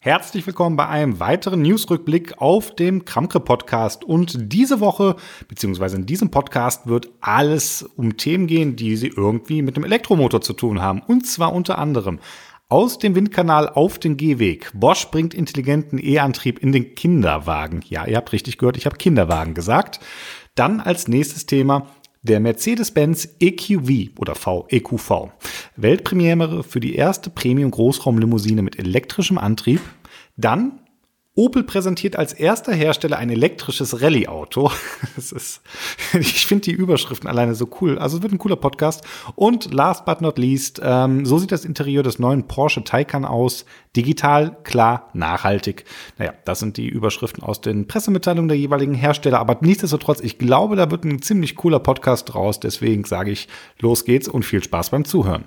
Herzlich willkommen bei einem weiteren Newsrückblick auf dem Kramkre Podcast. Und diese Woche, beziehungsweise in diesem Podcast, wird alles um Themen gehen, die sie irgendwie mit dem Elektromotor zu tun haben. Und zwar unter anderem aus dem Windkanal auf den Gehweg. Bosch bringt intelligenten E-Antrieb in den Kinderwagen. Ja, ihr habt richtig gehört, ich habe Kinderwagen gesagt. Dann als nächstes Thema der Mercedes-Benz EQV oder V, EQV. Weltpremiere für die erste Premium-Großraumlimousine mit elektrischem Antrieb. Dann Opel präsentiert als erster Hersteller ein elektrisches Rallye-Auto. ich finde die Überschriften alleine so cool. Also es wird ein cooler Podcast. Und last but not least, ähm, so sieht das Interieur des neuen Porsche Taycan aus. Digital, klar, nachhaltig. Naja, das sind die Überschriften aus den Pressemitteilungen der jeweiligen Hersteller. Aber nichtsdestotrotz, ich glaube, da wird ein ziemlich cooler Podcast draus. Deswegen sage ich, los geht's und viel Spaß beim Zuhören.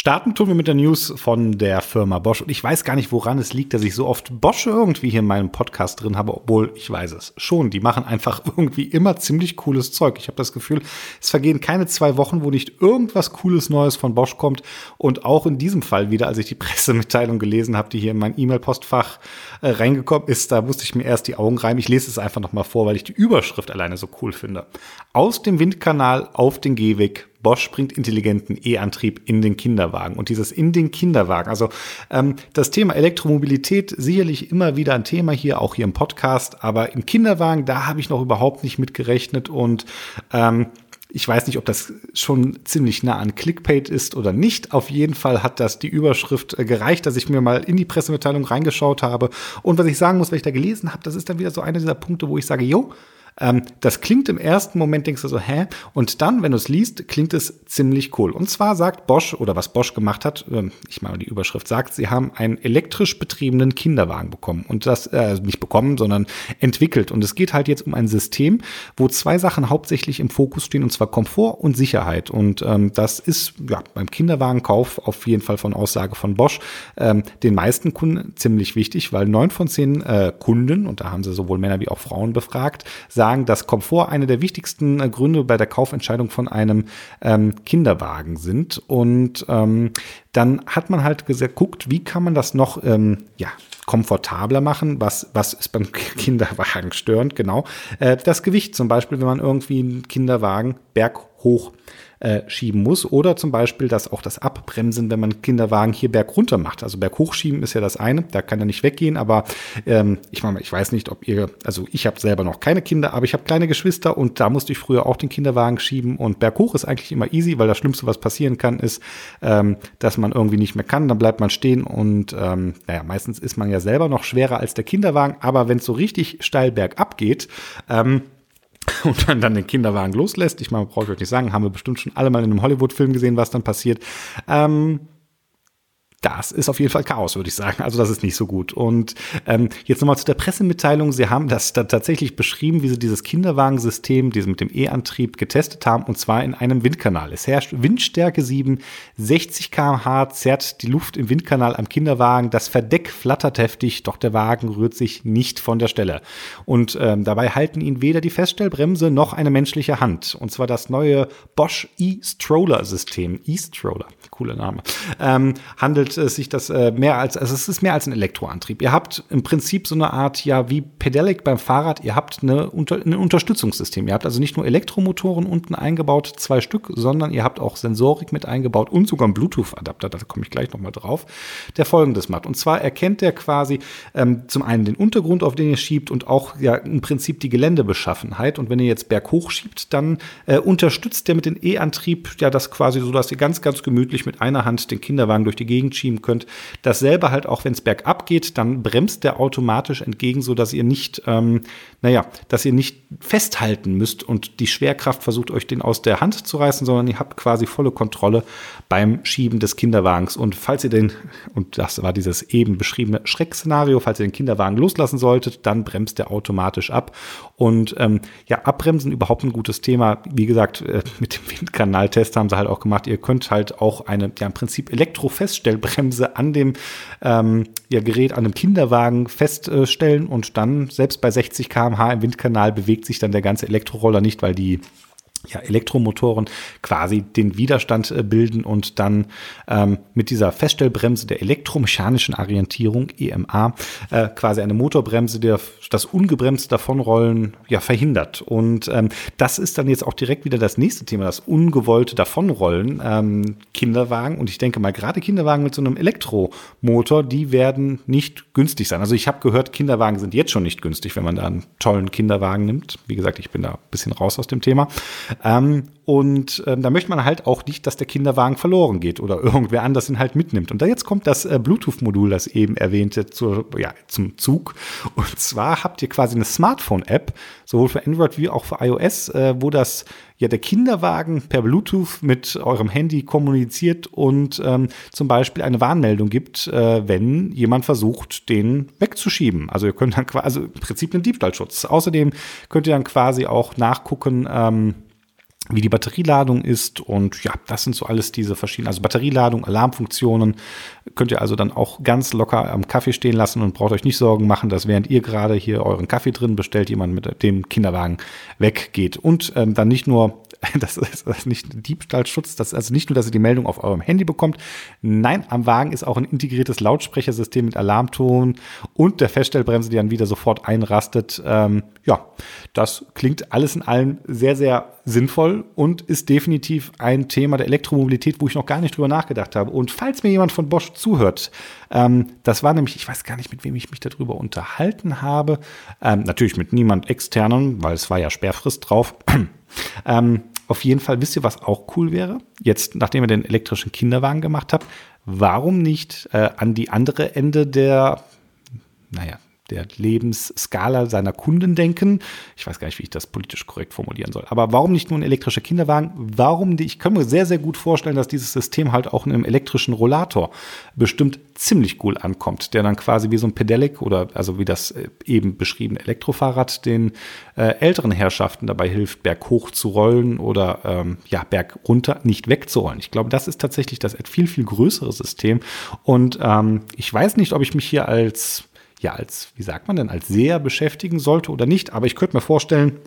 Starten tun wir mit der News von der Firma Bosch. Und ich weiß gar nicht, woran es liegt, dass ich so oft Bosch irgendwie hier in meinem Podcast drin habe, obwohl ich weiß es schon. Die machen einfach irgendwie immer ziemlich cooles Zeug. Ich habe das Gefühl, es vergehen keine zwei Wochen, wo nicht irgendwas Cooles Neues von Bosch kommt. Und auch in diesem Fall wieder, als ich die Pressemitteilung gelesen habe, die hier in mein E-Mail-Postfach äh, reingekommen ist, da musste ich mir erst die Augen reiben. Ich lese es einfach nochmal vor, weil ich die Überschrift alleine so cool finde. Aus dem Windkanal auf den Gehweg Bosch bringt intelligenten E-Antrieb in den Kinderwagen. Und dieses in den Kinderwagen, also ähm, das Thema Elektromobilität sicherlich immer wieder ein Thema hier, auch hier im Podcast, aber im Kinderwagen, da habe ich noch überhaupt nicht mit gerechnet und ähm, ich weiß nicht, ob das schon ziemlich nah an Clickbait ist oder nicht. Auf jeden Fall hat das die Überschrift äh, gereicht, dass ich mir mal in die Pressemitteilung reingeschaut habe. Und was ich sagen muss, was ich da gelesen habe, das ist dann wieder so einer dieser Punkte, wo ich sage, jo, ähm, das klingt im ersten Moment, denkst du so, hä? Und dann, wenn du es liest, klingt es ziemlich cool. Und zwar sagt Bosch, oder was Bosch gemacht hat, äh, ich meine, die Überschrift sagt, sie haben einen elektrisch betriebenen Kinderwagen bekommen. Und das äh, nicht bekommen, sondern entwickelt. Und es geht halt jetzt um ein System, wo zwei Sachen hauptsächlich im Fokus stehen, und zwar Komfort und Sicherheit. Und ähm, das ist ja beim Kinderwagenkauf auf jeden Fall von Aussage von Bosch ähm, den meisten Kunden ziemlich wichtig, weil neun von zehn äh, Kunden, und da haben sie sowohl Männer wie auch Frauen befragt, sagen, sagen, dass Komfort eine der wichtigsten äh, Gründe bei der Kaufentscheidung von einem ähm, Kinderwagen sind. Und ähm, dann hat man halt geguckt, wie kann man das noch ähm, ja, komfortabler machen. Was, was ist beim Kinderwagen störend? Genau. Äh, das Gewicht zum Beispiel, wenn man irgendwie einen Kinderwagen berghoch äh, schieben muss. Oder zum Beispiel dass auch das Abbremsen, wenn man Kinderwagen hier bergunter macht. Also berghochschieben ist ja das eine, da kann er nicht weggehen, aber ähm, ich meine, ich weiß nicht, ob ihr, also ich habe selber noch keine Kinder, aber ich habe kleine Geschwister und da musste ich früher auch den Kinderwagen schieben und berghoch ist eigentlich immer easy, weil das Schlimmste, was passieren kann, ist, ähm, dass man irgendwie nicht mehr kann, dann bleibt man stehen und ähm, naja, meistens ist man ja selber noch schwerer als der Kinderwagen, aber wenn es so richtig steil bergab geht, ähm, und dann, dann den Kinderwagen loslässt. Ich meine, brauche ich euch nicht sagen, haben wir bestimmt schon alle mal in einem Hollywood-Film gesehen, was dann passiert. Ähm, das ist auf jeden Fall Chaos, würde ich sagen. Also das ist nicht so gut. Und ähm, jetzt nochmal zu der Pressemitteilung. Sie haben das da tatsächlich beschrieben, wie Sie dieses Kinderwagensystem, dieses mit dem E-Antrieb getestet haben, und zwar in einem Windkanal. Es herrscht Windstärke 7, 60 kmh zerrt die Luft im Windkanal am Kinderwagen. Das Verdeck flattert heftig, doch der Wagen rührt sich nicht von der Stelle. Und ähm, dabei halten ihn weder die Feststellbremse noch eine menschliche Hand. Und zwar das neue Bosch E-Stroller-System. E-Stroller, cooler Name. Ähm, handelt handelt es sich das äh, mehr als, also es ist mehr als ein Elektroantrieb. Ihr habt im Prinzip so eine Art, ja, wie Pedelec beim Fahrrad, ihr habt eine, unter, ein Unterstützungssystem. Ihr habt also nicht nur Elektromotoren unten eingebaut, zwei Stück, sondern ihr habt auch Sensorik mit eingebaut und sogar einen Bluetooth-Adapter, da komme ich gleich nochmal drauf, der folgendes macht. Und zwar erkennt der quasi ähm, zum einen den Untergrund, auf den ihr schiebt und auch ja im Prinzip die Geländebeschaffenheit. Und wenn ihr jetzt berghoch schiebt, dann äh, unterstützt der mit dem E-Antrieb ja das quasi so, dass ihr ganz, ganz gemütlich mit einer Hand den Kinderwagen durch die Gegend schieben könnt. Dasselbe halt auch, wenn es bergab geht, dann bremst der automatisch entgegen, so dass ihr nicht, ähm, naja, dass ihr nicht festhalten müsst und die Schwerkraft versucht euch den aus der Hand zu reißen, sondern ihr habt quasi volle Kontrolle beim Schieben des Kinderwagens. Und falls ihr den, und das war dieses eben beschriebene Schreckszenario, falls ihr den Kinderwagen loslassen solltet, dann bremst der automatisch ab. Und ähm, ja, abbremsen überhaupt ein gutes Thema. Wie gesagt, äh, mit dem Windkanaltest haben sie halt auch gemacht. Ihr könnt halt auch eine, ja im Prinzip Elektrofeststellbremse an dem ähm, ja, Gerät, an einem Kinderwagen feststellen und dann selbst bei 60 km/h im Windkanal bewegt sich dann der ganze Elektroroller nicht, weil die ja, Elektromotoren quasi den Widerstand äh, bilden und dann ähm, mit dieser Feststellbremse der elektromechanischen Orientierung, EMA, äh, quasi eine Motorbremse, die das ungebremste Davonrollen ja verhindert. Und ähm, das ist dann jetzt auch direkt wieder das nächste Thema, das ungewollte Davonrollen. Ähm, Kinderwagen und ich denke mal, gerade Kinderwagen mit so einem Elektromotor, die werden nicht günstig sein. Also ich habe gehört, Kinderwagen sind jetzt schon nicht günstig, wenn man da einen tollen Kinderwagen nimmt. Wie gesagt, ich bin da ein bisschen raus aus dem Thema. Ähm, und ähm, da möchte man halt auch nicht, dass der Kinderwagen verloren geht oder irgendwer anders ihn halt mitnimmt. Und da jetzt kommt das äh, Bluetooth-Modul, das eben erwähnte, zur, ja, zum Zug. Und zwar habt ihr quasi eine Smartphone-App, sowohl für Android wie auch für iOS, äh, wo das ja der Kinderwagen per Bluetooth mit eurem Handy kommuniziert und ähm, zum Beispiel eine Warnmeldung gibt, äh, wenn jemand versucht, den wegzuschieben. Also ihr könnt dann quasi, also im Prinzip einen Diebstahlschutz. Außerdem könnt ihr dann quasi auch nachgucken, ähm, wie die Batterieladung ist und ja, das sind so alles diese verschiedenen, also Batterieladung, Alarmfunktionen könnt ihr also dann auch ganz locker am Kaffee stehen lassen und braucht euch nicht Sorgen machen, dass während ihr gerade hier euren Kaffee drin bestellt, jemand mit dem Kinderwagen weggeht. Und ähm, dann nicht nur das ist nicht Diebstahlschutz, das ist also nicht nur, dass ihr die Meldung auf eurem Handy bekommt. Nein, am Wagen ist auch ein integriertes Lautsprechersystem mit Alarmton und der Feststellbremse, die dann wieder sofort einrastet. Ähm, ja, das klingt alles in allem sehr, sehr sinnvoll und ist definitiv ein Thema der Elektromobilität, wo ich noch gar nicht drüber nachgedacht habe. Und falls mir jemand von Bosch zuhört, ähm, das war nämlich, ich weiß gar nicht, mit wem ich mich darüber unterhalten habe. Ähm, natürlich mit niemand externen, weil es war ja Sperrfrist drauf. ähm, auf jeden Fall, wisst ihr, was auch cool wäre? Jetzt, nachdem ihr den elektrischen Kinderwagen gemacht habt, warum nicht äh, an die andere Ende der, naja, der Lebensskala seiner Kunden denken. Ich weiß gar nicht, wie ich das politisch korrekt formulieren soll. Aber warum nicht nur ein elektrischer Kinderwagen? Warum nicht? Ich kann mir sehr, sehr gut vorstellen, dass dieses System halt auch in einem elektrischen Rollator bestimmt ziemlich cool ankommt, der dann quasi wie so ein Pedelec oder also wie das äh, eben beschriebene Elektrofahrrad den äh, älteren Herrschaften dabei hilft, berghoch zu rollen oder ähm, ja, berg runter nicht wegzurollen. Ich glaube, das ist tatsächlich das viel, viel größere System. Und ähm, ich weiß nicht, ob ich mich hier als ja als, wie sagt man denn, als sehr beschäftigen sollte oder nicht. Aber ich könnte mir vorstellen,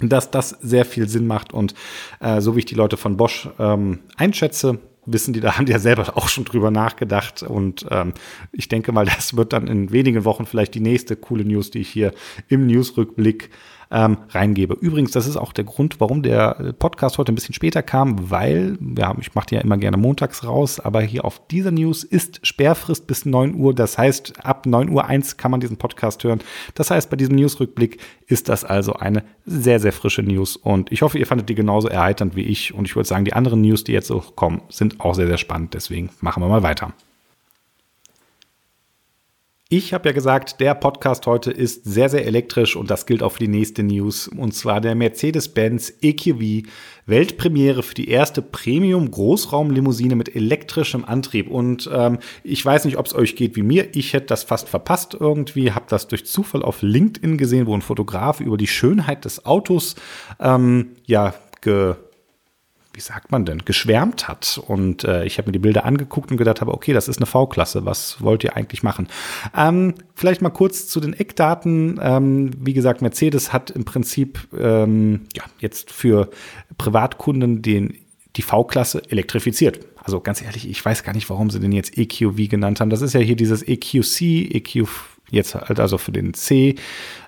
dass das sehr viel Sinn macht und äh, so wie ich die Leute von Bosch ähm, einschätze, wissen die, da haben die ja selber auch schon drüber nachgedacht und ähm, ich denke mal, das wird dann in wenigen Wochen vielleicht die nächste coole News, die ich hier im Newsrückblick ähm, reingebe. Übrigens, das ist auch der Grund, warum der äh, Podcast heute ein bisschen später kam, weil, ja, ich mache die ja immer gerne montags raus, aber hier auf dieser News ist Sperrfrist bis 9 Uhr. Das heißt, ab 9 Uhr 1 kann man diesen Podcast hören. Das heißt, bei diesem Newsrückblick ist das also eine sehr, sehr frische News und ich hoffe, ihr fandet die genauso erheiternd wie ich und ich würde sagen, die anderen News, die jetzt so kommen, sind auch sehr, sehr spannend. Deswegen machen wir mal weiter. Ich habe ja gesagt, der Podcast heute ist sehr, sehr elektrisch und das gilt auch für die nächste News. Und zwar der Mercedes-Benz EQV Weltpremiere für die erste Premium-Großraumlimousine mit elektrischem Antrieb. Und ähm, ich weiß nicht, ob es euch geht wie mir. Ich hätte das fast verpasst irgendwie, habe das durch Zufall auf LinkedIn gesehen, wo ein Fotograf über die Schönheit des Autos ähm, ja ge wie sagt man denn, geschwärmt hat. Und äh, ich habe mir die Bilder angeguckt und gedacht habe, okay, das ist eine V-Klasse, was wollt ihr eigentlich machen? Ähm, vielleicht mal kurz zu den Eckdaten. Ähm, wie gesagt, Mercedes hat im Prinzip ähm, ja, jetzt für Privatkunden den, die V-Klasse elektrifiziert. Also ganz ehrlich, ich weiß gar nicht, warum sie den jetzt EQV genannt haben. Das ist ja hier dieses EQC, EQ jetzt halt also für den C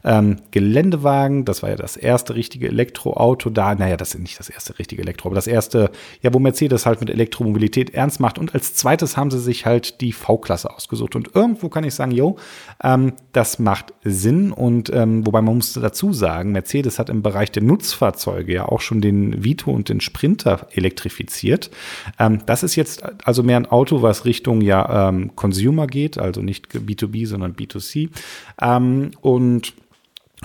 ähm, Geländewagen. Das war ja das erste richtige Elektroauto da. Naja, das ist nicht das erste richtige Elektro, aber das erste, ja, wo Mercedes halt mit Elektromobilität ernst macht. Und als zweites haben sie sich halt die V-Klasse ausgesucht. Und irgendwo kann ich sagen, yo, ähm, das macht Sinn. Und ähm, wobei man muss dazu sagen, Mercedes hat im Bereich der Nutzfahrzeuge ja auch schon den Vito und den Sprinter elektrifiziert. Ähm, das ist jetzt also mehr ein Auto, was Richtung ja ähm, Consumer geht, also nicht B2B, sondern B2C. Ähm, und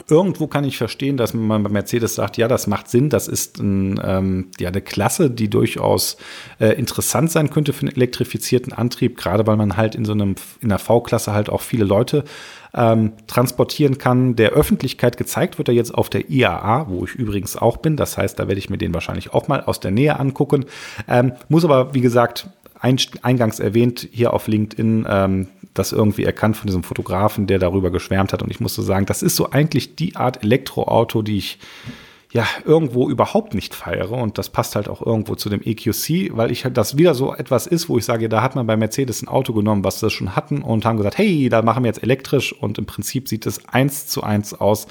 Irgendwo kann ich verstehen, dass man bei Mercedes sagt, ja, das macht Sinn, das ist ein, ähm, ja, eine Klasse, die durchaus äh, interessant sein könnte für einen elektrifizierten Antrieb, gerade weil man halt in so einem, in der V-Klasse halt auch viele Leute ähm, transportieren kann. Der Öffentlichkeit gezeigt wird er jetzt auf der IAA, wo ich übrigens auch bin. Das heißt, da werde ich mir den wahrscheinlich auch mal aus der Nähe angucken. Ähm, muss aber, wie gesagt, eingangs erwähnt, hier auf LinkedIn ähm, das irgendwie erkannt von diesem Fotografen, der darüber geschwärmt hat. Und ich musste sagen, das ist so eigentlich die Art Elektroauto, die ich ja irgendwo überhaupt nicht feiere. Und das passt halt auch irgendwo zu dem EQC, weil ich halt das wieder so etwas ist, wo ich sage, da hat man bei Mercedes ein Auto genommen, was das schon hatten und haben gesagt, hey, da machen wir jetzt elektrisch. Und im Prinzip sieht es eins zu eins aus,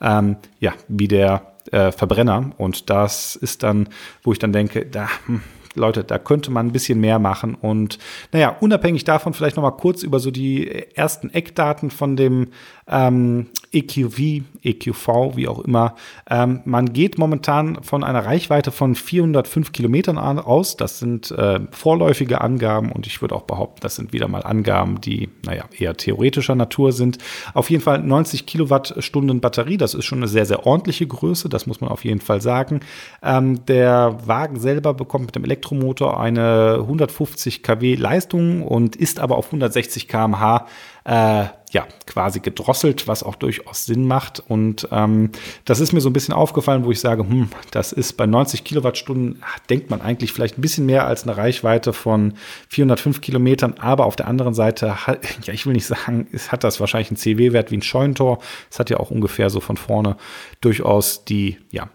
ähm, ja, wie der äh, Verbrenner. Und das ist dann, wo ich dann denke, da hm, Leute, da könnte man ein bisschen mehr machen. Und naja, unabhängig davon vielleicht noch mal kurz über so die ersten Eckdaten von dem ähm, EQV, EQV, wie auch immer. Ähm, man geht momentan von einer Reichweite von 405 Kilometern aus. Das sind äh, vorläufige Angaben und ich würde auch behaupten, das sind wieder mal Angaben, die, naja, eher theoretischer Natur sind. Auf jeden Fall 90 Kilowattstunden Batterie, das ist schon eine sehr, sehr ordentliche Größe, das muss man auf jeden Fall sagen. Ähm, der Wagen selber bekommt mit dem Elektromotor eine 150 kW Leistung und ist aber auf 160 km/h äh, ja, quasi gedrosselt, was auch durchaus Sinn macht. Und ähm, das ist mir so ein bisschen aufgefallen, wo ich sage, hm, das ist bei 90 Kilowattstunden, denkt man eigentlich vielleicht ein bisschen mehr als eine Reichweite von 405 Kilometern. Aber auf der anderen Seite, ja, ich will nicht sagen, es hat das wahrscheinlich einen CW-Wert wie ein Scheunentor. Es hat ja auch ungefähr so von vorne durchaus die, ja,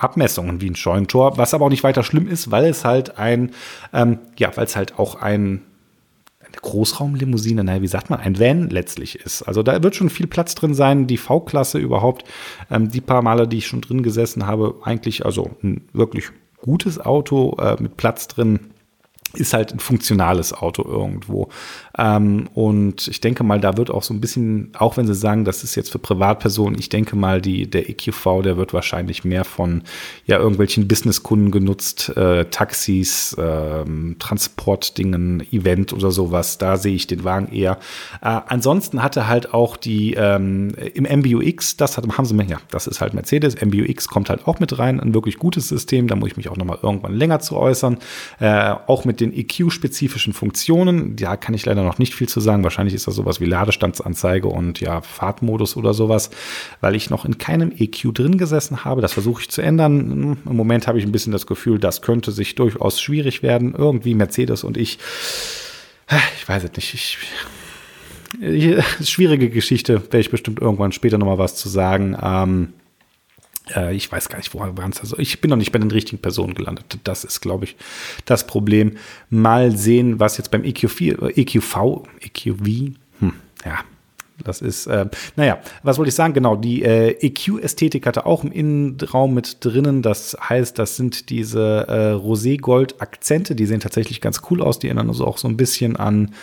Abmessungen wie ein Scheunentor, was aber auch nicht weiter schlimm ist, weil es halt ein, ähm, ja, weil es halt auch ein eine Großraumlimousine, naja, wie sagt man, ein Van letztlich ist. Also da wird schon viel Platz drin sein, die V-Klasse überhaupt. Ähm, die paar Male, die ich schon drin gesessen habe, eigentlich also ein wirklich gutes Auto äh, mit Platz drin ist halt ein funktionales Auto irgendwo. Ähm, und ich denke mal, da wird auch so ein bisschen, auch wenn sie sagen, das ist jetzt für Privatpersonen, ich denke mal, die, der EQV, der wird wahrscheinlich mehr von ja irgendwelchen Businesskunden genutzt, äh, Taxis, äh, Transportdingen, Event oder sowas. Da sehe ich den Wagen eher. Äh, ansonsten hatte halt auch die ähm, im MBUX, das hat, haben sie mir, ja, das ist halt Mercedes, MBUX kommt halt auch mit rein, ein wirklich gutes System, da muss ich mich auch nochmal irgendwann länger zu äußern. Äh, auch mit den EQ-spezifischen Funktionen. Da kann ich leider noch nicht viel zu sagen. Wahrscheinlich ist das sowas wie Ladestandsanzeige und ja, Fahrtmodus oder sowas, weil ich noch in keinem EQ drin gesessen habe. Das versuche ich zu ändern. Im Moment habe ich ein bisschen das Gefühl, das könnte sich durchaus schwierig werden. Irgendwie Mercedes und ich, ich weiß es nicht. Ich, schwierige Geschichte, werde ich bestimmt irgendwann später nochmal was zu sagen. Ähm, äh, ich weiß gar nicht, woran es also. Ich bin noch nicht bei den richtigen Personen gelandet. Das ist, glaube ich, das Problem. Mal sehen, was jetzt beim EQV, EQV, EQV, hm, ja, das ist, äh, naja, was wollte ich sagen? Genau, die äh, EQ-Ästhetik hatte auch im Innenraum mit drinnen. Das heißt, das sind diese äh, Rosé-Gold-Akzente, die sehen tatsächlich ganz cool aus. Die erinnern also auch so ein bisschen an,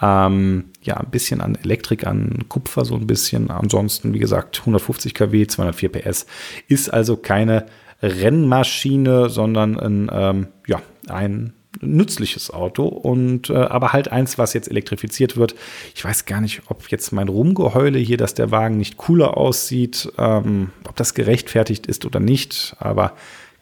ähm, ja, ein bisschen an Elektrik, an Kupfer, so ein bisschen. Ansonsten, wie gesagt, 150 kW, 204 PS. Ist also keine Rennmaschine, sondern ein, ähm, ja, ein nützliches Auto und äh, aber halt eins, was jetzt elektrifiziert wird. Ich weiß gar nicht, ob jetzt mein Rumgeheule hier, dass der Wagen nicht cooler aussieht, ähm, ob das gerechtfertigt ist oder nicht, aber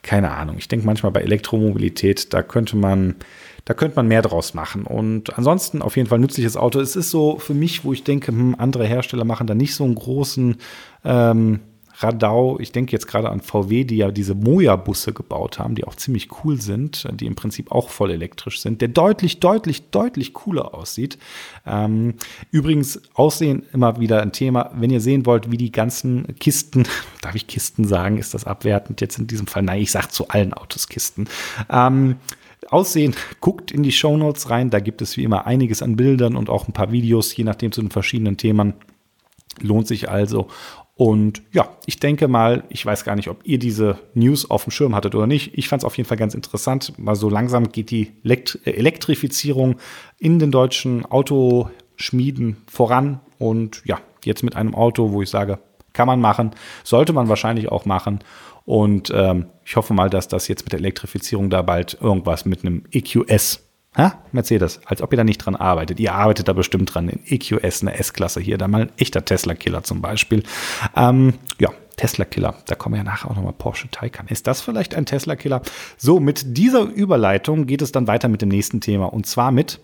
keine Ahnung. Ich denke manchmal bei Elektromobilität, da könnte man da könnte man mehr draus machen. Und ansonsten auf jeden Fall nützliches Auto. Es ist so für mich, wo ich denke, hm, andere Hersteller machen da nicht so einen großen ähm, Radau, ich denke jetzt gerade an VW, die ja diese Moja-Busse gebaut haben, die auch ziemlich cool sind, die im Prinzip auch voll elektrisch sind, der deutlich, deutlich, deutlich cooler aussieht. Ähm, übrigens, Aussehen immer wieder ein Thema. Wenn ihr sehen wollt, wie die ganzen Kisten, darf ich Kisten sagen, ist das abwertend jetzt in diesem Fall? Nein, ich sage zu allen Autos Kisten. Ähm, Aussehen, guckt in die Show Notes rein, da gibt es wie immer einiges an Bildern und auch ein paar Videos, je nachdem zu den verschiedenen Themen. Lohnt sich also. Und ja, ich denke mal, ich weiß gar nicht, ob ihr diese News auf dem Schirm hattet oder nicht. Ich fand es auf jeden Fall ganz interessant. Mal so langsam geht die äh, Elektrifizierung in den deutschen Autoschmieden voran. Und ja, jetzt mit einem Auto, wo ich sage, kann man machen, sollte man wahrscheinlich auch machen. Und ähm, ich hoffe mal, dass das jetzt mit der Elektrifizierung da bald irgendwas mit einem EQS Ha? Mercedes, als ob ihr da nicht dran arbeitet. Ihr arbeitet da bestimmt dran. In EQS, eine S-Klasse hier, da mal ein echter Tesla-Killer zum Beispiel. Ähm, ja, Tesla-Killer. Da kommen ja nachher auch nochmal Porsche Taycan. Ist das vielleicht ein Tesla-Killer? So, mit dieser Überleitung geht es dann weiter mit dem nächsten Thema. Und zwar mit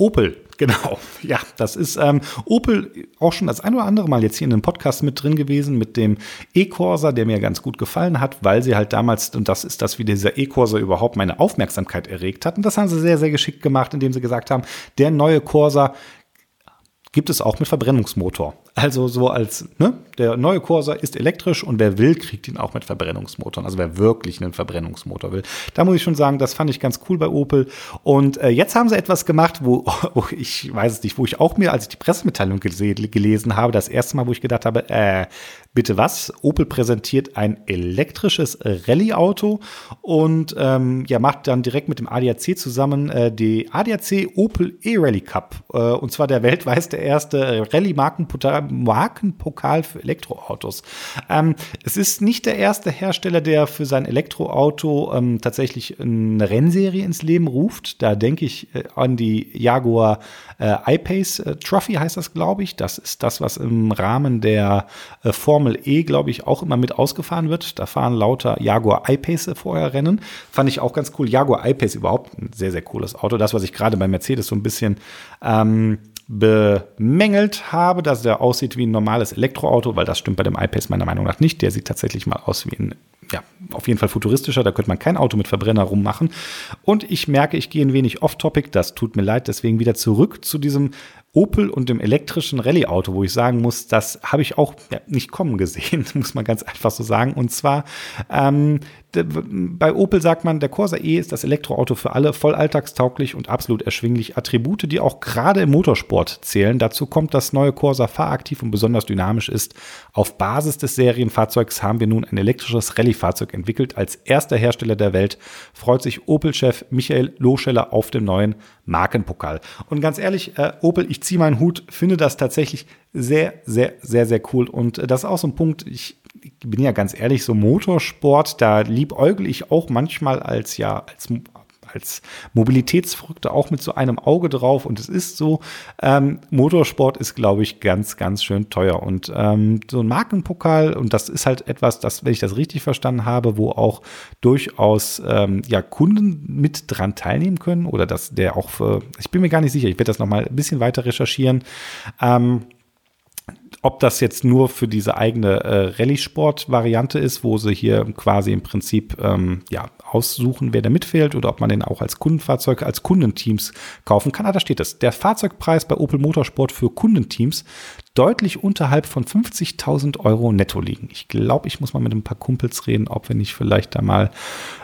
Opel, genau. Ja, das ist ähm, Opel auch schon das ein oder andere Mal jetzt hier in einem Podcast mit drin gewesen mit dem E-Corsa, der mir ganz gut gefallen hat, weil sie halt damals, und das ist das, wie dieser E-Corsa überhaupt meine Aufmerksamkeit erregt hat. Und das haben sie sehr, sehr geschickt gemacht, indem sie gesagt haben, der neue Corsa gibt es auch mit Verbrennungsmotor. Also so als, ne, der neue Corsa ist elektrisch und wer will, kriegt ihn auch mit Verbrennungsmotoren. Also wer wirklich einen Verbrennungsmotor will. Da muss ich schon sagen, das fand ich ganz cool bei Opel. Und äh, jetzt haben sie etwas gemacht, wo, wo ich weiß es nicht, wo ich auch mir, als ich die Pressemitteilung gelesen habe, das erste Mal, wo ich gedacht habe, äh, bitte was? Opel präsentiert ein elektrisches Rallye-Auto und ähm, ja, macht dann direkt mit dem ADAC zusammen äh, die ADAC Opel E-Rally Cup. Äh, und zwar der weltweit erste Rallye-Markenpokal für Elektroautos. Ähm, es ist nicht der erste Hersteller, der für sein Elektroauto ähm, tatsächlich eine Rennserie ins Leben ruft. Da denke ich äh, an die Jaguar äh, I-Pace äh, Trophy heißt das, glaube ich. Das ist das, was im Rahmen der äh, Formel E, glaube ich, auch immer mit ausgefahren wird. Da fahren lauter Jaguar I-Pace vorher Rennen. Fand ich auch ganz cool. Jaguar I-Pace überhaupt ein sehr, sehr cooles Auto. Das, was ich gerade bei Mercedes so ein bisschen ähm, bemängelt habe, dass der aussieht wie ein normales Elektroauto, weil das stimmt bei dem iPace meiner Meinung nach nicht. Der sieht tatsächlich mal aus wie ein, ja, auf jeden Fall futuristischer. Da könnte man kein Auto mit Verbrenner rummachen. Und ich merke, ich gehe ein wenig off-topic. Das tut mir leid. Deswegen wieder zurück zu diesem Opel und dem elektrischen Rallye-Auto, wo ich sagen muss, das habe ich auch nicht kommen gesehen, muss man ganz einfach so sagen. Und zwar ähm, bei Opel sagt man, der Corsa E ist das Elektroauto für alle, voll alltagstauglich und absolut erschwinglich. Attribute, die auch gerade im Motorsport zählen. Dazu kommt das neue Corsa fahraktiv und besonders dynamisch ist. Auf Basis des Serienfahrzeugs haben wir nun ein elektrisches Rallye-Fahrzeug entwickelt. Als erster Hersteller der Welt freut sich Opel-Chef Michael Loscheller auf den neuen Markenpokal. Und ganz ehrlich, äh, Opel, ich ziehe meinen Hut, finde das tatsächlich sehr, sehr, sehr, sehr cool. Und äh, das ist auch so ein Punkt, ich ich bin ja ganz ehrlich, so Motorsport, da liebäugel ich auch manchmal als ja, als als Mobilitätsverrückter auch mit so einem Auge drauf. Und es ist so, ähm, Motorsport ist, glaube ich, ganz, ganz schön teuer. Und ähm, so ein Markenpokal, und das ist halt etwas, das, wenn ich das richtig verstanden habe, wo auch durchaus ähm, ja, Kunden mit dran teilnehmen können. Oder dass der auch für, ich bin mir gar nicht sicher, ich werde das nochmal ein bisschen weiter recherchieren. Ähm, ob das jetzt nur für diese eigene äh, Rallye-Sport-Variante ist, wo sie hier quasi im Prinzip ähm, ja, aussuchen, wer da mitfährt, oder ob man den auch als Kundenfahrzeug, als Kundenteams kaufen kann. Ah, da steht es. Der Fahrzeugpreis bei Opel Motorsport für Kundenteams deutlich unterhalb von 50.000 Euro netto liegen. Ich glaube, ich muss mal mit ein paar Kumpels reden, ob wir nicht vielleicht da mal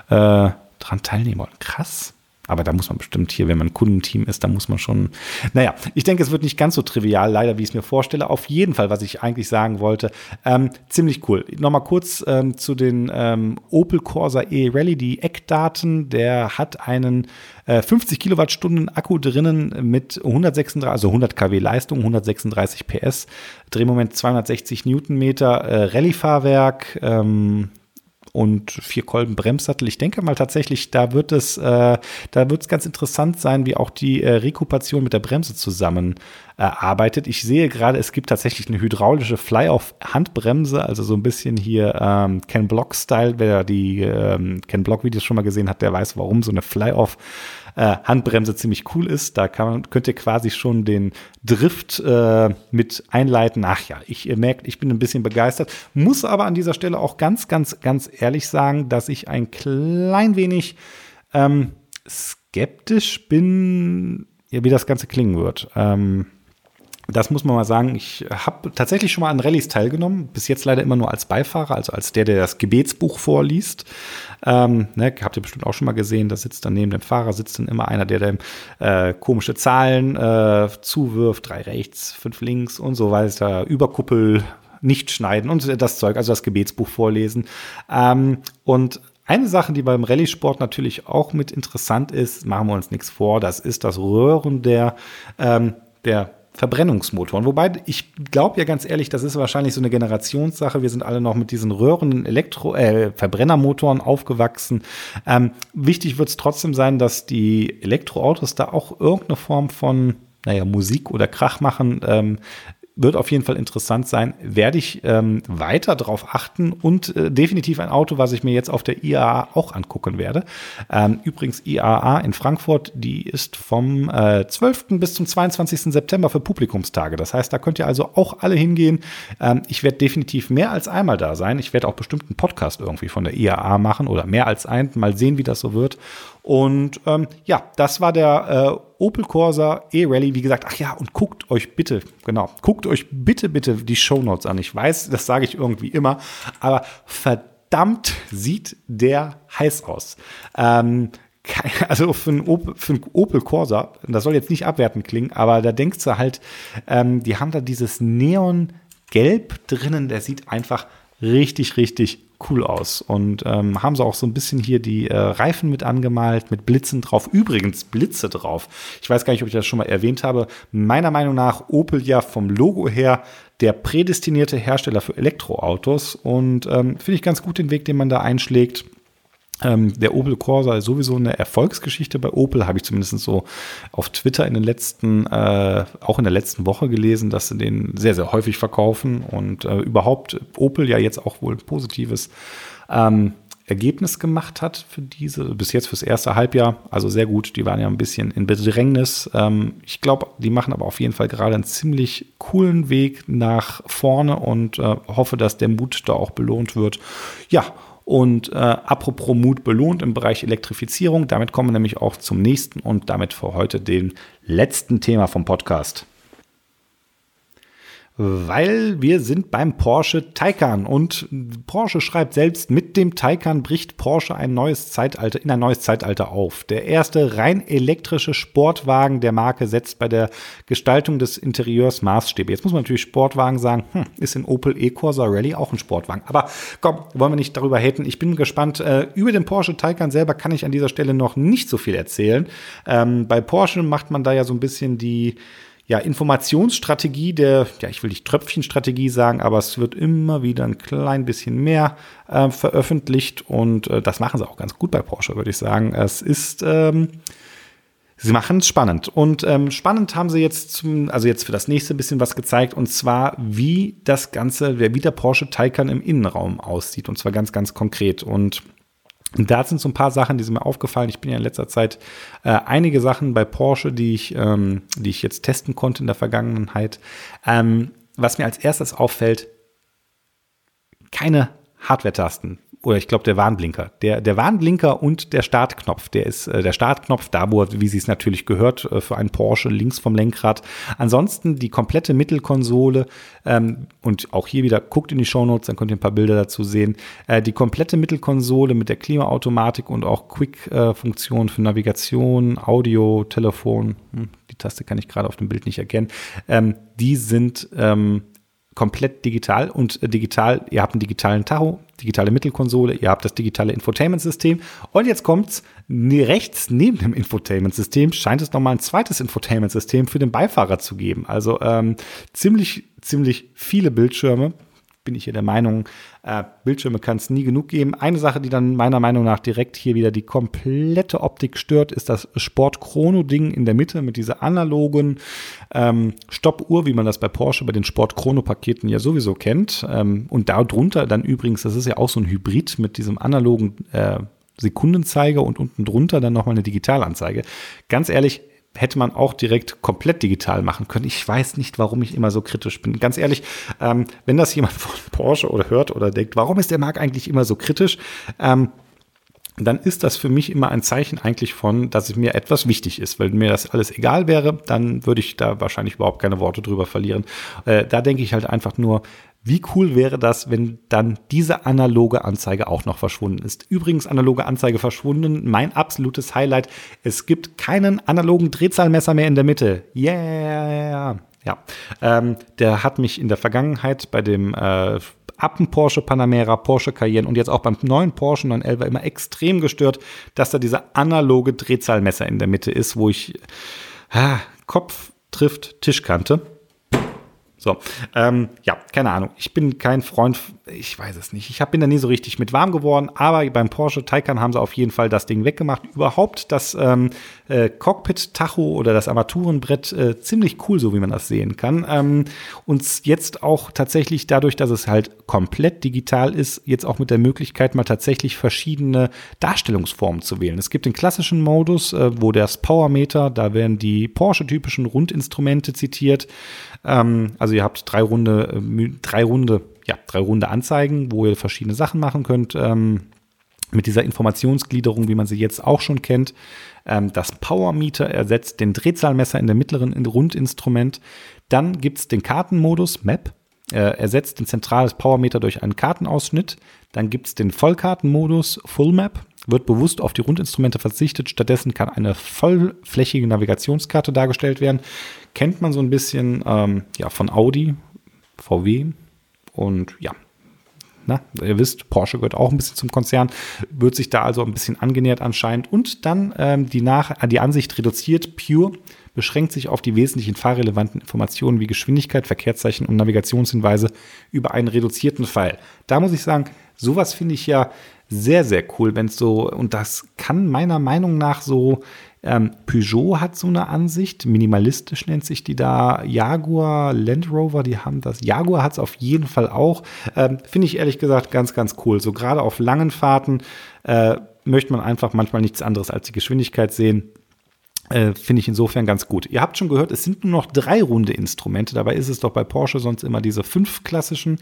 äh, dran teilnehmen wollen. Krass. Aber da muss man bestimmt hier, wenn man Kundenteam ist, da muss man schon. Naja, ich denke, es wird nicht ganz so trivial, leider, wie ich es mir vorstelle. Auf jeden Fall, was ich eigentlich sagen wollte, ähm, ziemlich cool. Nochmal kurz ähm, zu den ähm, Opel Corsa E Rally, die Eckdaten. Der hat einen äh, 50 Kilowattstunden Akku drinnen mit 136, also 100 kW Leistung, 136 PS, Drehmoment 260 Newtonmeter, äh, Rallye-Fahrwerk. Ähm, und vier Kolben Bremssattel. Ich denke mal tatsächlich, da wird es, äh, da wird es ganz interessant sein, wie auch die äh, Rekupation mit der Bremse zusammen äh, arbeitet. Ich sehe gerade, es gibt tatsächlich eine hydraulische Fly-off-Handbremse, also so ein bisschen hier ähm, Ken Block-Style. Wer die ähm, Ken Block-Videos schon mal gesehen hat, der weiß, warum so eine Fly-off äh, Handbremse ziemlich cool ist. Da kann man, könnt ihr quasi schon den Drift äh, mit einleiten. Ach ja, ich ihr merkt, ich bin ein bisschen begeistert. Muss aber an dieser Stelle auch ganz, ganz, ganz ehrlich sagen, dass ich ein klein wenig ähm, skeptisch bin, wie das Ganze klingen wird. Ähm, das muss man mal sagen. Ich habe tatsächlich schon mal an Rallyes teilgenommen. Bis jetzt leider immer nur als Beifahrer, also als der, der das Gebetsbuch vorliest. Ähm, ne, habt ihr bestimmt auch schon mal gesehen. Da sitzt dann neben dem Fahrer sitzt dann immer einer, der dem äh, komische Zahlen äh, zuwirft. Drei rechts, fünf links und so weiter. Überkuppel nicht schneiden und das Zeug, also das Gebetsbuch vorlesen. Ähm, und eine Sache, die beim Rallye-Sport natürlich auch mit interessant ist, machen wir uns nichts vor, das ist das Röhren der, ähm, der Verbrennungsmotoren. Wobei ich glaube ja ganz ehrlich, das ist wahrscheinlich so eine Generationssache. Wir sind alle noch mit diesen röhrenden Elektro äh, Verbrennermotoren aufgewachsen. Ähm, wichtig wird es trotzdem sein, dass die Elektroautos da auch irgendeine Form von naja, Musik oder Krach machen, ähm, wird auf jeden Fall interessant sein. Werde ich ähm, weiter darauf achten und äh, definitiv ein Auto, was ich mir jetzt auf der IAA auch angucken werde. Ähm, übrigens, IAA in Frankfurt, die ist vom äh, 12. bis zum 22. September für Publikumstage. Das heißt, da könnt ihr also auch alle hingehen. Ähm, ich werde definitiv mehr als einmal da sein. Ich werde auch bestimmt einen Podcast irgendwie von der IAA machen oder mehr als einen. Mal sehen, wie das so wird. Und ähm, ja, das war der äh, Opel Corsa E-Rally. Wie gesagt, ach ja, und guckt euch bitte, genau, guckt euch bitte, bitte die Shownotes an. Ich weiß, das sage ich irgendwie immer, aber verdammt sieht der heiß aus. Ähm, also für einen, Opel, für einen Opel Corsa, das soll jetzt nicht abwertend klingen, aber da denkst du halt, ähm, die haben da dieses Neongelb drinnen, der sieht einfach richtig, richtig cool aus. Und ähm, haben sie auch so ein bisschen hier die äh, Reifen mit angemalt, mit Blitzen drauf. Übrigens Blitze drauf. Ich weiß gar nicht, ob ich das schon mal erwähnt habe. Meiner Meinung nach Opel ja vom Logo her der prädestinierte Hersteller für Elektroautos. Und ähm, finde ich ganz gut den Weg, den man da einschlägt. Ähm, der Opel Corsa ist sowieso eine Erfolgsgeschichte bei Opel, habe ich zumindest so auf Twitter in den letzten, äh, auch in der letzten Woche gelesen, dass sie den sehr, sehr häufig verkaufen und äh, überhaupt Opel ja jetzt auch wohl ein positives ähm, Ergebnis gemacht hat für diese, bis jetzt fürs erste Halbjahr. Also sehr gut. Die waren ja ein bisschen in Bedrängnis. Ähm, ich glaube, die machen aber auf jeden Fall gerade einen ziemlich coolen Weg nach vorne und äh, hoffe, dass der Mut da auch belohnt wird. Ja, und äh, apropos Mut belohnt im Bereich Elektrifizierung, damit kommen wir nämlich auch zum nächsten und damit für heute den letzten Thema vom Podcast weil wir sind beim Porsche Taycan und Porsche schreibt selbst, mit dem Taycan bricht Porsche ein neues Zeitalter in ein neues Zeitalter auf. Der erste rein elektrische Sportwagen der Marke setzt bei der Gestaltung des Interieurs Maßstäbe. Jetzt muss man natürlich Sportwagen sagen, hm, ist in Opel E-Corsa Rally auch ein Sportwagen. Aber komm, wollen wir nicht darüber haten. Ich bin gespannt. Äh, über den Porsche Taycan selber kann ich an dieser Stelle noch nicht so viel erzählen. Ähm, bei Porsche macht man da ja so ein bisschen die ja, Informationsstrategie der, ja, ich will nicht Tröpfchenstrategie sagen, aber es wird immer wieder ein klein bisschen mehr äh, veröffentlicht und äh, das machen sie auch ganz gut bei Porsche, würde ich sagen. Es ist, ähm, sie machen es spannend und ähm, spannend haben sie jetzt zum, also jetzt für das nächste bisschen was gezeigt und zwar, wie das Ganze, wie der Porsche Taycan im Innenraum aussieht und zwar ganz, ganz konkret und und da sind so ein paar Sachen, die sind mir aufgefallen. Ich bin ja in letzter Zeit äh, einige Sachen bei Porsche, die ich, ähm, die ich jetzt testen konnte in der Vergangenheit. Ähm, was mir als erstes auffällt, keine Hardware-Tasten oder ich glaube der Warnblinker. Der, der Warnblinker und der Startknopf, der ist äh, der Startknopf, da wo, wie sie es natürlich gehört, äh, für einen Porsche links vom Lenkrad. Ansonsten die komplette Mittelkonsole ähm, und auch hier wieder, guckt in die Shownotes, dann könnt ihr ein paar Bilder dazu sehen. Äh, die komplette Mittelkonsole mit der Klimaautomatik und auch Quick-Funktion für Navigation, Audio, Telefon, hm, die Taste kann ich gerade auf dem Bild nicht erkennen, ähm, die sind ähm, komplett digital und äh, digital, ihr habt einen digitalen Tacho, digitale Mittelkonsole, ihr habt das digitale Infotainment-System und jetzt kommt's rechts neben dem Infotainment-System scheint es nochmal ein zweites Infotainment-System für den Beifahrer zu geben. Also ähm, ziemlich, ziemlich viele Bildschirme bin ich hier der Meinung, äh, Bildschirme kann es nie genug geben. Eine Sache, die dann meiner Meinung nach direkt hier wieder die komplette Optik stört, ist das Sport-Chrono-Ding in der Mitte mit dieser analogen ähm, Stoppuhr, wie man das bei Porsche bei den Sport-Chrono-Paketen ja sowieso kennt. Ähm, und darunter dann übrigens, das ist ja auch so ein Hybrid mit diesem analogen äh, Sekundenzeiger und unten drunter dann nochmal eine Digitalanzeige. Ganz ehrlich, hätte man auch direkt komplett digital machen können. Ich weiß nicht, warum ich immer so kritisch bin. Ganz ehrlich, ähm, wenn das jemand von Porsche oder hört oder denkt, warum ist der Markt eigentlich immer so kritisch? Ähm, dann ist das für mich immer ein Zeichen eigentlich von, dass es mir etwas wichtig ist. Wenn mir das alles egal wäre, dann würde ich da wahrscheinlich überhaupt keine Worte drüber verlieren. Äh, da denke ich halt einfach nur, wie cool wäre das, wenn dann diese analoge Anzeige auch noch verschwunden ist? Übrigens, analoge Anzeige verschwunden. Mein absolutes Highlight. Es gibt keinen analogen Drehzahlmesser mehr in der Mitte. Yeah. Ja. Ähm, der hat mich in der Vergangenheit bei dem äh, Appen Porsche Panamera, Porsche Cayenne und jetzt auch beim neuen Porsche 911 immer extrem gestört, dass da dieser analoge Drehzahlmesser in der Mitte ist, wo ich ah, Kopf trifft Tischkante. So, ähm, ja, keine Ahnung. Ich bin kein Freund, ich weiß es nicht. Ich bin da nie so richtig mit warm geworden, aber beim Porsche Taycan haben sie auf jeden Fall das Ding weggemacht. Überhaupt das ähm, äh, Cockpit-Tacho oder das Armaturenbrett äh, ziemlich cool, so wie man das sehen kann. Ähm, und jetzt auch tatsächlich dadurch, dass es halt komplett digital ist, jetzt auch mit der Möglichkeit, mal tatsächlich verschiedene Darstellungsformen zu wählen. Es gibt den klassischen Modus, äh, wo das Powermeter, da werden die Porsche-typischen Rundinstrumente zitiert. Ähm, also ihr habt drei Runde, äh, drei Runde, ja, drei Runde Anzeigen, wo ihr verschiedene Sachen machen könnt. Ähm, mit dieser Informationsgliederung, wie man sie jetzt auch schon kennt. Ähm, das Power Meter ersetzt den Drehzahlmesser in der mittleren Rundinstrument. Dann gibt es den Kartenmodus, Map, äh, ersetzt ein zentrales Power Meter durch einen Kartenausschnitt. Dann gibt es den Vollkartenmodus, Full Map, wird bewusst auf die Rundinstrumente verzichtet. Stattdessen kann eine vollflächige Navigationskarte dargestellt werden. Kennt man so ein bisschen ähm, ja, von Audi, VW und ja, na, ihr wisst, Porsche gehört auch ein bisschen zum Konzern, wird sich da also ein bisschen angenähert anscheinend. Und dann ähm, die, Nach die Ansicht reduziert, Pure beschränkt sich auf die wesentlichen fahrrelevanten Informationen wie Geschwindigkeit, Verkehrszeichen und Navigationshinweise über einen reduzierten Pfeil. Da muss ich sagen, sowas finde ich ja sehr, sehr cool, wenn es so, und das kann meiner Meinung nach so ähm, Peugeot hat so eine Ansicht, minimalistisch nennt sich die da. Jaguar, Land Rover, die haben das. Jaguar hat es auf jeden Fall auch. Ähm, Finde ich ehrlich gesagt ganz, ganz cool. So gerade auf langen Fahrten äh, möchte man einfach manchmal nichts anderes als die Geschwindigkeit sehen. Äh, Finde ich insofern ganz gut. Ihr habt schon gehört, es sind nur noch drei runde Instrumente. Dabei ist es doch bei Porsche sonst immer diese fünf klassischen.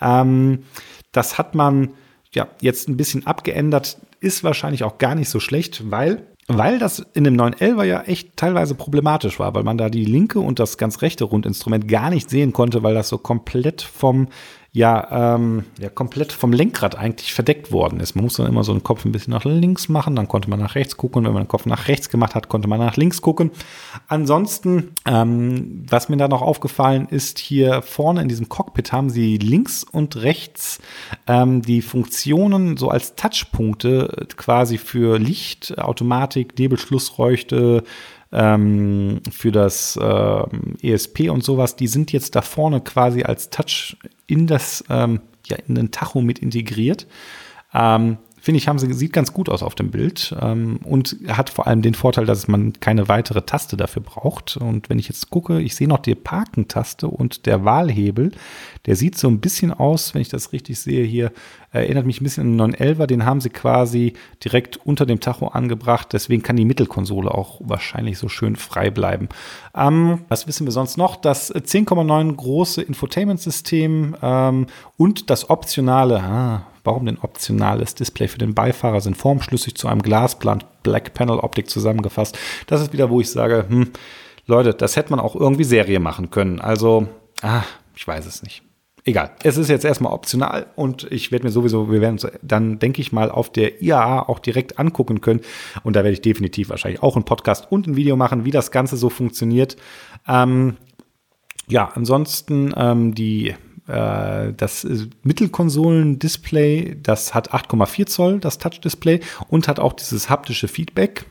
Ähm, das hat man ja jetzt ein bisschen abgeändert. Ist wahrscheinlich auch gar nicht so schlecht, weil weil das in dem 911er ja echt teilweise problematisch war, weil man da die linke und das ganz rechte Rundinstrument gar nicht sehen konnte, weil das so komplett vom ja, ähm, ja komplett vom Lenkrad eigentlich verdeckt worden ist. Man musste dann immer so den Kopf ein bisschen nach links machen, dann konnte man nach rechts gucken. Wenn man den Kopf nach rechts gemacht hat, konnte man nach links gucken. Ansonsten, ähm, was mir da noch aufgefallen ist, hier vorne in diesem Cockpit haben sie links und rechts ähm, die Funktionen so als Touchpunkte quasi für Licht, Automatik, Nebelschlussleuchte, ähm, für das äh, ESP und sowas, die sind jetzt da vorne quasi als Touch in das, ähm, ja, in den Tacho mit integriert. Ähm, finde ich, haben sie, sieht ganz gut aus auf dem Bild ähm, und hat vor allem den Vorteil, dass man keine weitere Taste dafür braucht. Und wenn ich jetzt gucke, ich sehe noch die Parkentaste und der Wahlhebel, der sieht so ein bisschen aus, wenn ich das richtig sehe hier, erinnert mich ein bisschen an den 911er, den haben sie quasi direkt unter dem Tacho angebracht. Deswegen kann die Mittelkonsole auch wahrscheinlich so schön frei bleiben. Ähm, was wissen wir sonst noch? Das 10,9 große Infotainment-System ähm, und das optionale, ah, Warum denn optionales Display für den Beifahrer sind formschlüssig zu einem Glasplan Black Panel Optik zusammengefasst. Das ist wieder, wo ich sage, hm, Leute, das hätte man auch irgendwie Serie machen können. Also, ah, ich weiß es nicht. Egal, es ist jetzt erstmal optional und ich werde mir sowieso, wir werden uns dann, denke ich mal, auf der IAA auch direkt angucken können. Und da werde ich definitiv wahrscheinlich auch einen Podcast und ein Video machen, wie das Ganze so funktioniert. Ähm, ja, ansonsten ähm, die äh, das Mittelkonsolen-Display, das hat 8,4 Zoll, das Touch-Display, und hat auch dieses haptische Feedback.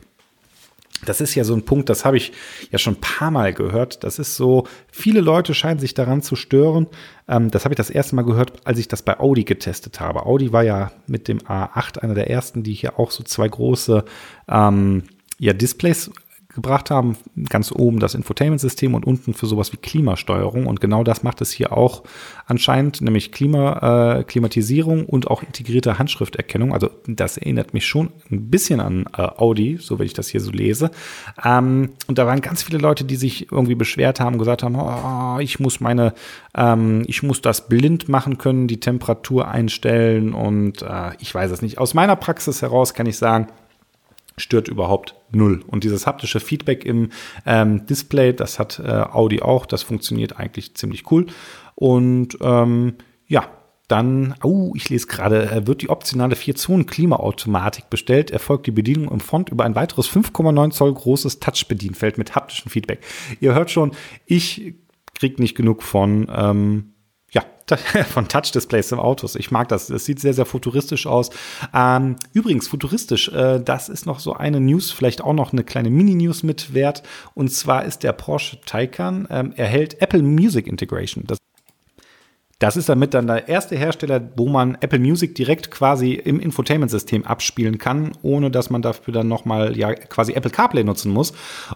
Das ist ja so ein Punkt, das habe ich ja schon ein paar Mal gehört. Das ist so, viele Leute scheinen sich daran zu stören. Ähm, das habe ich das erste Mal gehört, als ich das bei Audi getestet habe. Audi war ja mit dem A8 einer der ersten, die hier auch so zwei große ähm, ja, Displays gebracht haben. Ganz oben das Infotainment-System und unten für sowas wie Klimasteuerung. Und genau das macht es hier auch anscheinend, nämlich Klima, äh, Klimatisierung und auch integrierte Handschrifterkennung. Also das erinnert mich schon ein bisschen an äh, Audi, so wenn ich das hier so lese. Ähm, und da waren ganz viele Leute, die sich irgendwie beschwert haben, gesagt haben, oh, ich muss meine, ähm, ich muss das blind machen können, die Temperatur einstellen und äh, ich weiß es nicht. Aus meiner Praxis heraus kann ich sagen, stört überhaupt null. Und dieses haptische Feedback im ähm, Display, das hat äh, Audi auch, das funktioniert eigentlich ziemlich cool. Und ähm, ja, dann, oh, ich lese gerade, äh, wird die optionale 4-Zonen-Klimaautomatik bestellt, erfolgt die Bedienung im Font über ein weiteres 5,9 Zoll großes Touch-Bedienfeld mit haptischem Feedback. Ihr hört schon, ich krieg nicht genug von ähm, von Touch-Displays im Autos. Ich mag das. Es sieht sehr, sehr futuristisch aus. Ähm, übrigens, futuristisch, äh, das ist noch so eine News, vielleicht auch noch eine kleine Mini-News mit Wert. Und zwar ist der Porsche Taycan, ähm, erhält Apple Music Integration. Das das ist damit dann der erste Hersteller, wo man Apple Music direkt quasi im Infotainment-System abspielen kann, ohne dass man dafür dann nochmal ja quasi Apple CarPlay nutzen muss.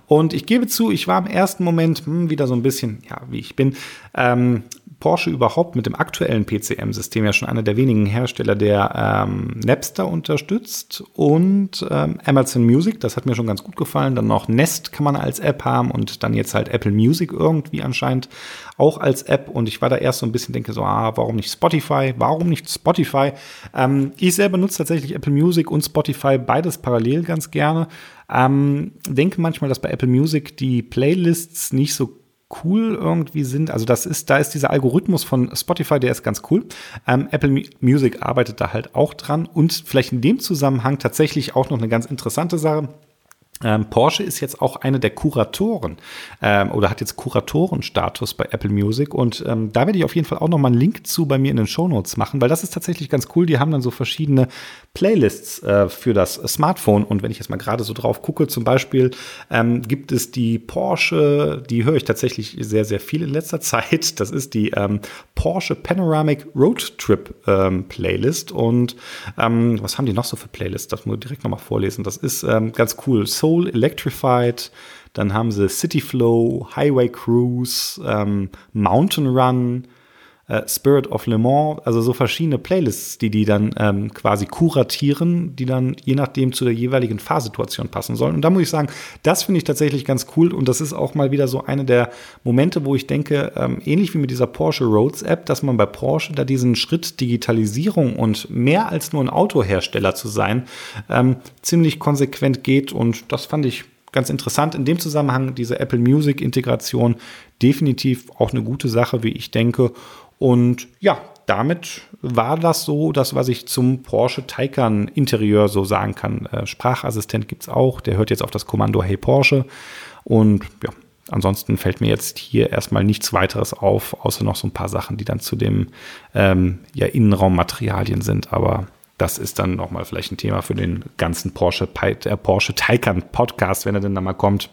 Und ich gebe zu, ich war im ersten Moment hm, wieder so ein bisschen, ja, wie ich bin, ähm, Porsche überhaupt mit dem aktuellen PCM-System ja schon einer der wenigen Hersteller, der ähm, Napster unterstützt und ähm, Amazon Music. Das hat mir schon ganz gut gefallen. Dann noch Nest kann man als App haben und dann jetzt halt Apple Music irgendwie anscheinend auch als App. Und ich war da erst so ein bisschen denke so, ah, warum nicht Spotify? Warum nicht Spotify? Ähm, ich selber nutze tatsächlich Apple Music und Spotify beides parallel ganz gerne. Ähm, denke manchmal, dass bei Apple Music die Playlists nicht so cool irgendwie sind. Also das ist, da ist dieser Algorithmus von Spotify, der ist ganz cool. Ähm, Apple Music arbeitet da halt auch dran und vielleicht in dem Zusammenhang tatsächlich auch noch eine ganz interessante Sache. Ähm, Porsche ist jetzt auch eine der Kuratoren ähm, oder hat jetzt Kuratorenstatus bei Apple Music und ähm, da werde ich auf jeden Fall auch noch mal einen Link zu bei mir in den Show Notes machen, weil das ist tatsächlich ganz cool. Die haben dann so verschiedene Playlists äh, für das Smartphone und wenn ich jetzt mal gerade so drauf gucke, zum Beispiel ähm, gibt es die Porsche, die höre ich tatsächlich sehr, sehr viel in letzter Zeit. Das ist die ähm, Porsche Panoramic Road Trip ähm, Playlist und was haben die noch so für Playlists? Das muss ich direkt noch mal vorlesen. Das ist ganz cool. Soul Electrified, dann haben sie City Flow, Highway Cruise, ähm, Mountain Run, äh, Spirit of Le Mans, also so verschiedene Playlists, die die dann ähm, quasi kuratieren, die dann je nachdem zu der jeweiligen Fahrsituation passen sollen. Und da muss ich sagen, das finde ich tatsächlich ganz cool und das ist auch mal wieder so eine der Momente, wo ich denke, ähm, ähnlich wie mit dieser Porsche Roads App, dass man bei Porsche da diesen Schritt Digitalisierung und mehr als nur ein Autohersteller zu sein, ähm, ziemlich konsequent geht und das fand ich ganz interessant. In dem Zusammenhang diese Apple Music Integration definitiv auch eine gute Sache, wie ich denke. Und ja, damit war das so das, was ich zum Porsche Taycan Interieur so sagen kann. Äh, Sprachassistent gibt es auch, der hört jetzt auf das Kommando Hey Porsche. Und ja, ansonsten fällt mir jetzt hier erstmal nichts weiteres auf, außer noch so ein paar Sachen, die dann zu dem ähm, ja, Innenraummaterialien sind. Aber das ist dann nochmal vielleicht ein Thema für den ganzen Porsche, äh, Porsche Taycan Podcast, wenn er denn da mal kommt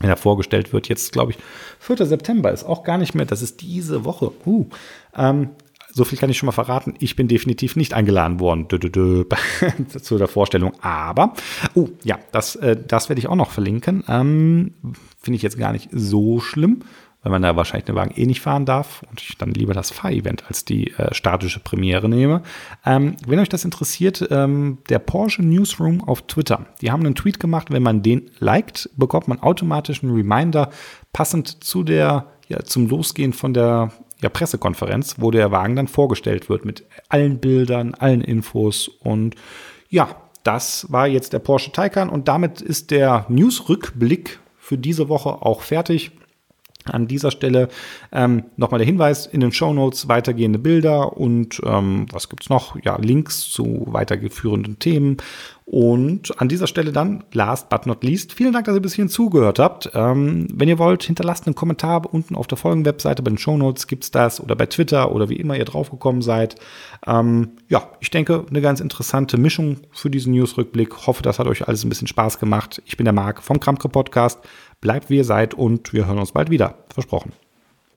wenn er vorgestellt wird. Jetzt, glaube ich, 4. September ist auch gar nicht mehr. Das ist diese Woche. Uh, ähm, so viel kann ich schon mal verraten. Ich bin definitiv nicht eingeladen worden dö, dö, dö, zu der Vorstellung. Aber, oh ja, das, äh, das werde ich auch noch verlinken. Ähm, Finde ich jetzt gar nicht so schlimm weil man da wahrscheinlich den Wagen eh nicht fahren darf und ich dann lieber das Fahrevent als die äh, statische Premiere nehme. Ähm, wenn euch das interessiert, ähm, der Porsche Newsroom auf Twitter, die haben einen Tweet gemacht, wenn man den liked, bekommt man automatisch einen Reminder passend zu der, ja, zum Losgehen von der ja, Pressekonferenz, wo der Wagen dann vorgestellt wird mit allen Bildern, allen Infos und ja, das war jetzt der Porsche Taycan und damit ist der News-Rückblick für diese Woche auch fertig. An dieser Stelle ähm, nochmal der Hinweis in den Show Notes weitergehende Bilder und ähm, was gibt's noch? Ja, Links zu weitergeführenden Themen. Und an dieser Stelle dann, last but not least, vielen Dank, dass ihr bis hierhin zugehört habt. Ähm, wenn ihr wollt, hinterlasst einen Kommentar unten auf der Folgenwebseite. Bei den Show Notes gibt's das oder bei Twitter oder wie immer ihr draufgekommen seid. Ähm, ja, ich denke, eine ganz interessante Mischung für diesen News-Rückblick. Hoffe, das hat euch alles ein bisschen Spaß gemacht. Ich bin der Marc vom Kramke Podcast. Bleibt wie ihr seid und wir hören uns bald wieder. Versprochen.